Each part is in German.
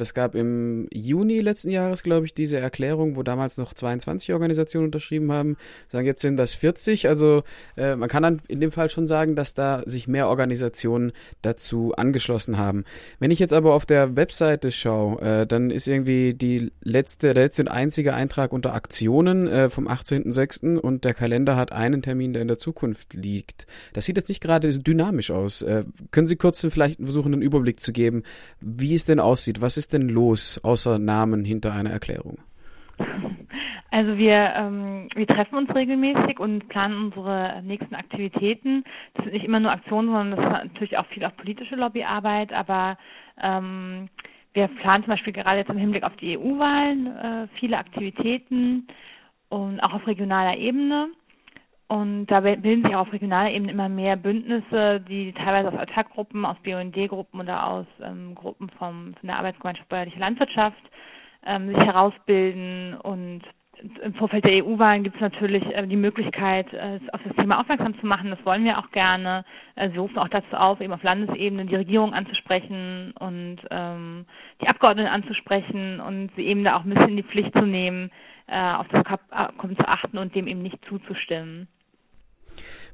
Das gab im Juni letzten Jahres, glaube ich, diese Erklärung, wo damals noch 22 Organisationen unterschrieben haben. Sagen jetzt sind das 40. Also äh, man kann dann in dem Fall schon sagen, dass da sich mehr Organisationen dazu angeschlossen haben. Wenn ich jetzt aber auf der Webseite schaue, äh, dann ist irgendwie die letzte, der letzte und einzige Eintrag unter Aktionen äh, vom 18.06. und der Kalender hat einen Termin, der in der Zukunft liegt. Das sieht jetzt nicht gerade dynamisch aus. Äh, können Sie kurz vielleicht versuchen, einen Überblick zu geben, wie es denn aussieht? Was ist denn los, außer Namen hinter einer Erklärung? Also wir, ähm, wir treffen uns regelmäßig und planen unsere nächsten Aktivitäten. Das sind nicht immer nur Aktionen, sondern das ist natürlich auch viel auch politische Lobbyarbeit, aber ähm, wir planen zum Beispiel gerade jetzt im Hinblick auf die EU-Wahlen äh, viele Aktivitäten und auch auf regionaler Ebene. Und da bilden sich auf regionaler Ebene immer mehr Bündnisse, die teilweise aus Attackgruppen, aus BUND-Gruppen oder aus ähm, Gruppen vom, von der Arbeitsgemeinschaft Bäuerliche Landwirtschaft ähm, sich herausbilden. Und im Vorfeld der EU-Wahlen gibt es natürlich äh, die Möglichkeit, äh, auf das Thema aufmerksam zu machen. Das wollen wir auch gerne. Äh, wir rufen auch dazu auf, eben auf Landesebene die Regierung anzusprechen und ähm, die Abgeordneten anzusprechen und sie eben da auch ein bisschen in die Pflicht zu nehmen, äh, auf das Abkommen zu achten und dem eben nicht zuzustimmen.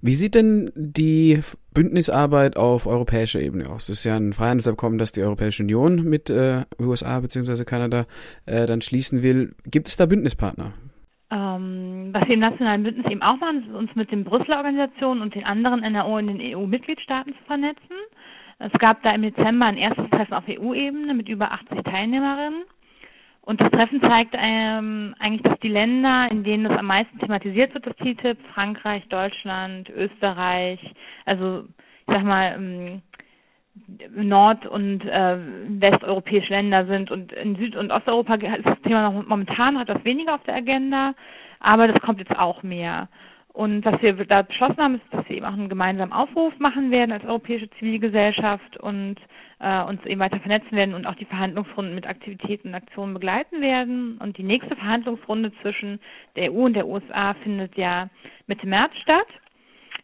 Wie sieht denn die Bündnisarbeit auf europäischer Ebene aus? Das ist ja ein Freihandelsabkommen, das die Europäische Union mit äh, USA bzw. Kanada äh, dann schließen will. Gibt es da Bündnispartner? Ähm, was wir im nationalen Bündnis eben auch machen, ist uns mit den Brüsseler Organisationen und den anderen NRO in den EU-Mitgliedstaaten zu vernetzen. Es gab da im Dezember ein erstes Treffen auf EU-Ebene mit über 80 Teilnehmerinnen. Und das Treffen zeigt ähm, eigentlich, dass die Länder, in denen das am meisten thematisiert wird, das TTIP, Frankreich, Deutschland, Österreich, also ich sag mal ähm, nord- und äh, westeuropäische Länder sind und in Süd- und Osteuropa ist das Thema noch momentan etwas weniger auf der Agenda, aber das kommt jetzt auch mehr. Und was wir da beschlossen haben, ist, dass wir eben auch einen gemeinsamen Aufruf machen werden als europäische Zivilgesellschaft und äh, uns eben weiter vernetzen werden und auch die Verhandlungsrunden mit Aktivitäten und Aktionen begleiten werden. Und die nächste Verhandlungsrunde zwischen der EU und der USA findet ja Mitte März statt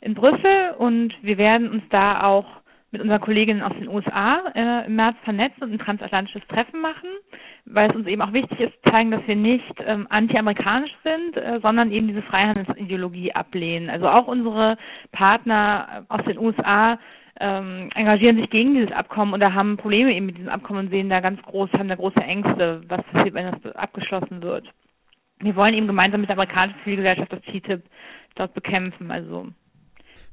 in Brüssel und wir werden uns da auch mit unseren Kolleginnen aus den USA äh, im März vernetzen und ein transatlantisches Treffen machen, weil es uns eben auch wichtig ist, zeigen, dass wir nicht ähm, anti-amerikanisch sind, äh, sondern eben diese Freihandelsideologie ablehnen. Also auch unsere Partner aus den USA ähm, engagieren sich gegen dieses Abkommen oder haben Probleme eben mit diesem Abkommen und sehen da ganz groß, haben da große Ängste, was passiert, wenn das abgeschlossen wird. Wir wollen eben gemeinsam mit der amerikanischen Zivilgesellschaft das TTIP dort bekämpfen. Also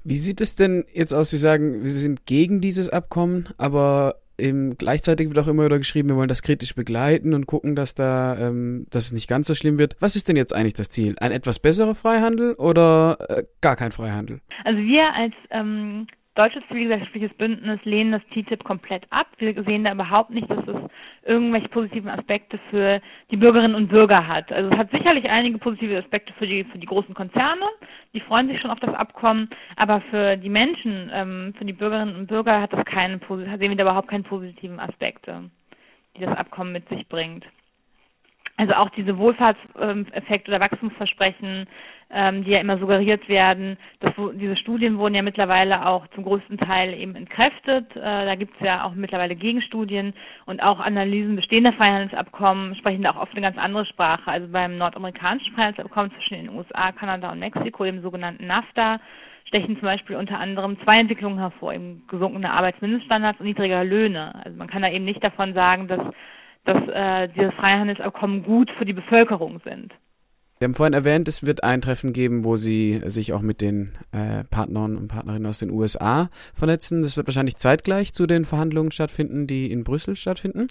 wie sieht es denn jetzt aus? Sie sagen, Sie sind gegen dieses Abkommen, aber eben gleichzeitig wird auch immer wieder geschrieben, wir wollen das kritisch begleiten und gucken, dass da, ähm, dass es nicht ganz so schlimm wird. Was ist denn jetzt eigentlich das Ziel? Ein etwas besserer Freihandel oder äh, gar kein Freihandel? Also wir als ähm, deutsches zivilgesellschaftliches Bündnis lehnen das TTIP komplett ab. Wir sehen da überhaupt nicht, dass es irgendwelche positiven Aspekte für die Bürgerinnen und Bürger hat. Also es hat sicherlich einige positive Aspekte für die für die großen Konzerne, die freuen sich schon auf das Abkommen, aber für die Menschen, ähm, für die Bürgerinnen und Bürger hat das keine sehen wir da überhaupt keine positiven Aspekte, die das Abkommen mit sich bringt. Also auch diese Wohlfahrtseffekte oder Wachstumsversprechen, ähm, die ja immer suggeriert werden, dass diese Studien wurden ja mittlerweile auch zum größten Teil eben entkräftet. Äh, da gibt es ja auch mittlerweile Gegenstudien und auch Analysen bestehender Freihandelsabkommen sprechen da auch oft eine ganz andere Sprache. Also beim nordamerikanischen Freihandelsabkommen zwischen den USA, Kanada und Mexiko, dem sogenannten NAFTA, stechen zum Beispiel unter anderem zwei Entwicklungen hervor, eben gesunkene Arbeitsmindeststandards und niedrigere Löhne. Also man kann da eben nicht davon sagen, dass dass äh, diese Freihandelsabkommen gut für die Bevölkerung sind. Sie haben vorhin erwähnt, es wird ein Treffen geben, wo Sie sich auch mit den äh, Partnern und Partnerinnen aus den USA vernetzen. Das wird wahrscheinlich zeitgleich zu den Verhandlungen stattfinden, die in Brüssel stattfinden.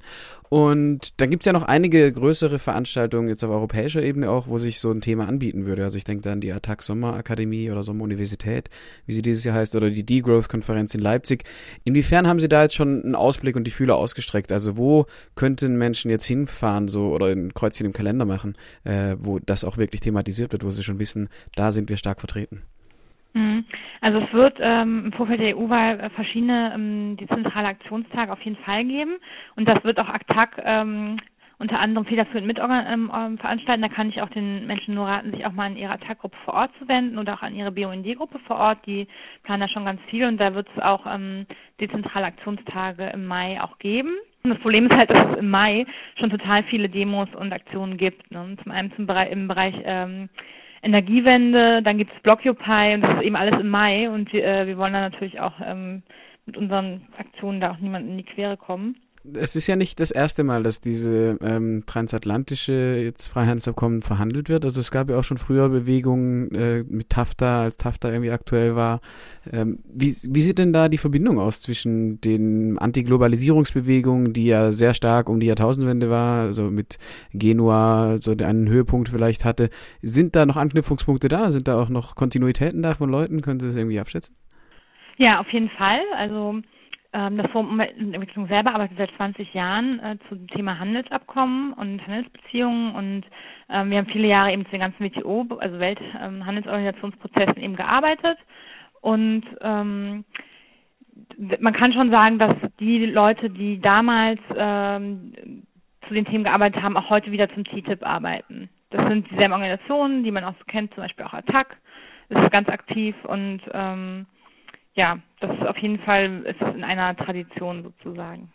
Und dann gibt es ja noch einige größere Veranstaltungen jetzt auf europäischer Ebene auch, wo sich so ein Thema anbieten würde. Also ich denke da an die Attac Sommerakademie oder Sommeruniversität, wie sie dieses Jahr heißt, oder die Degrowth-Konferenz in Leipzig. Inwiefern haben Sie da jetzt schon einen Ausblick und die Fühler ausgestreckt? Also wo könnten Menschen jetzt hinfahren so oder ein Kreuzchen im Kalender machen, äh, wo das auch wirklich thematisiert wird, wo sie schon wissen, da sind wir stark vertreten? Mhm. Also es wird ähm, im Vorfeld der EU-Wahl verschiedene ähm, dezentrale Aktionstage auf jeden Fall geben und das wird auch ACTAC ähm, unter anderem federführend mit ähm, ähm, veranstalten. Da kann ich auch den Menschen nur raten, sich auch mal an ihre Attack-Gruppe vor Ort zu wenden oder auch an ihre BUND-Gruppe vor Ort. Die planen da schon ganz viel und da wird es auch ähm, dezentrale Aktionstage im Mai auch geben. Das Problem ist halt, dass es im Mai schon total viele Demos und Aktionen gibt. Ne? Zum einen zum Bereich, im Bereich ähm, Energiewende, dann gibt es Blockupy und das ist eben alles im Mai und wir, äh, wir wollen dann natürlich auch ähm, mit unseren Aktionen da auch niemanden in die Quere kommen es ist ja nicht das erste Mal, dass diese ähm, transatlantische jetzt Freihandelsabkommen verhandelt wird. Also es gab ja auch schon früher Bewegungen äh, mit TAFTA, als TAFTA irgendwie aktuell war. Ähm, wie, wie sieht denn da die Verbindung aus zwischen den Antiglobalisierungsbewegungen, die ja sehr stark um die Jahrtausendwende war, also mit Genua so einen Höhepunkt vielleicht hatte. Sind da noch Anknüpfungspunkte da? Sind da auch noch Kontinuitäten da von Leuten? Können Sie das irgendwie abschätzen? Ja, auf jeden Fall. Also das Forum Umweltentwicklung selber arbeitet seit 20 Jahren äh, zu dem Thema Handelsabkommen und Handelsbeziehungen und ähm, wir haben viele Jahre eben zu den ganzen WTO, also Welthandelsorganisationsprozessen ähm, eben gearbeitet und ähm, man kann schon sagen, dass die Leute, die damals ähm, zu den Themen gearbeitet haben, auch heute wieder zum TTIP arbeiten. Das sind dieselben Organisationen, die man auch so kennt, zum Beispiel auch Attac, das ist ganz aktiv und ähm, ja, das ist auf jeden Fall ist in einer Tradition sozusagen.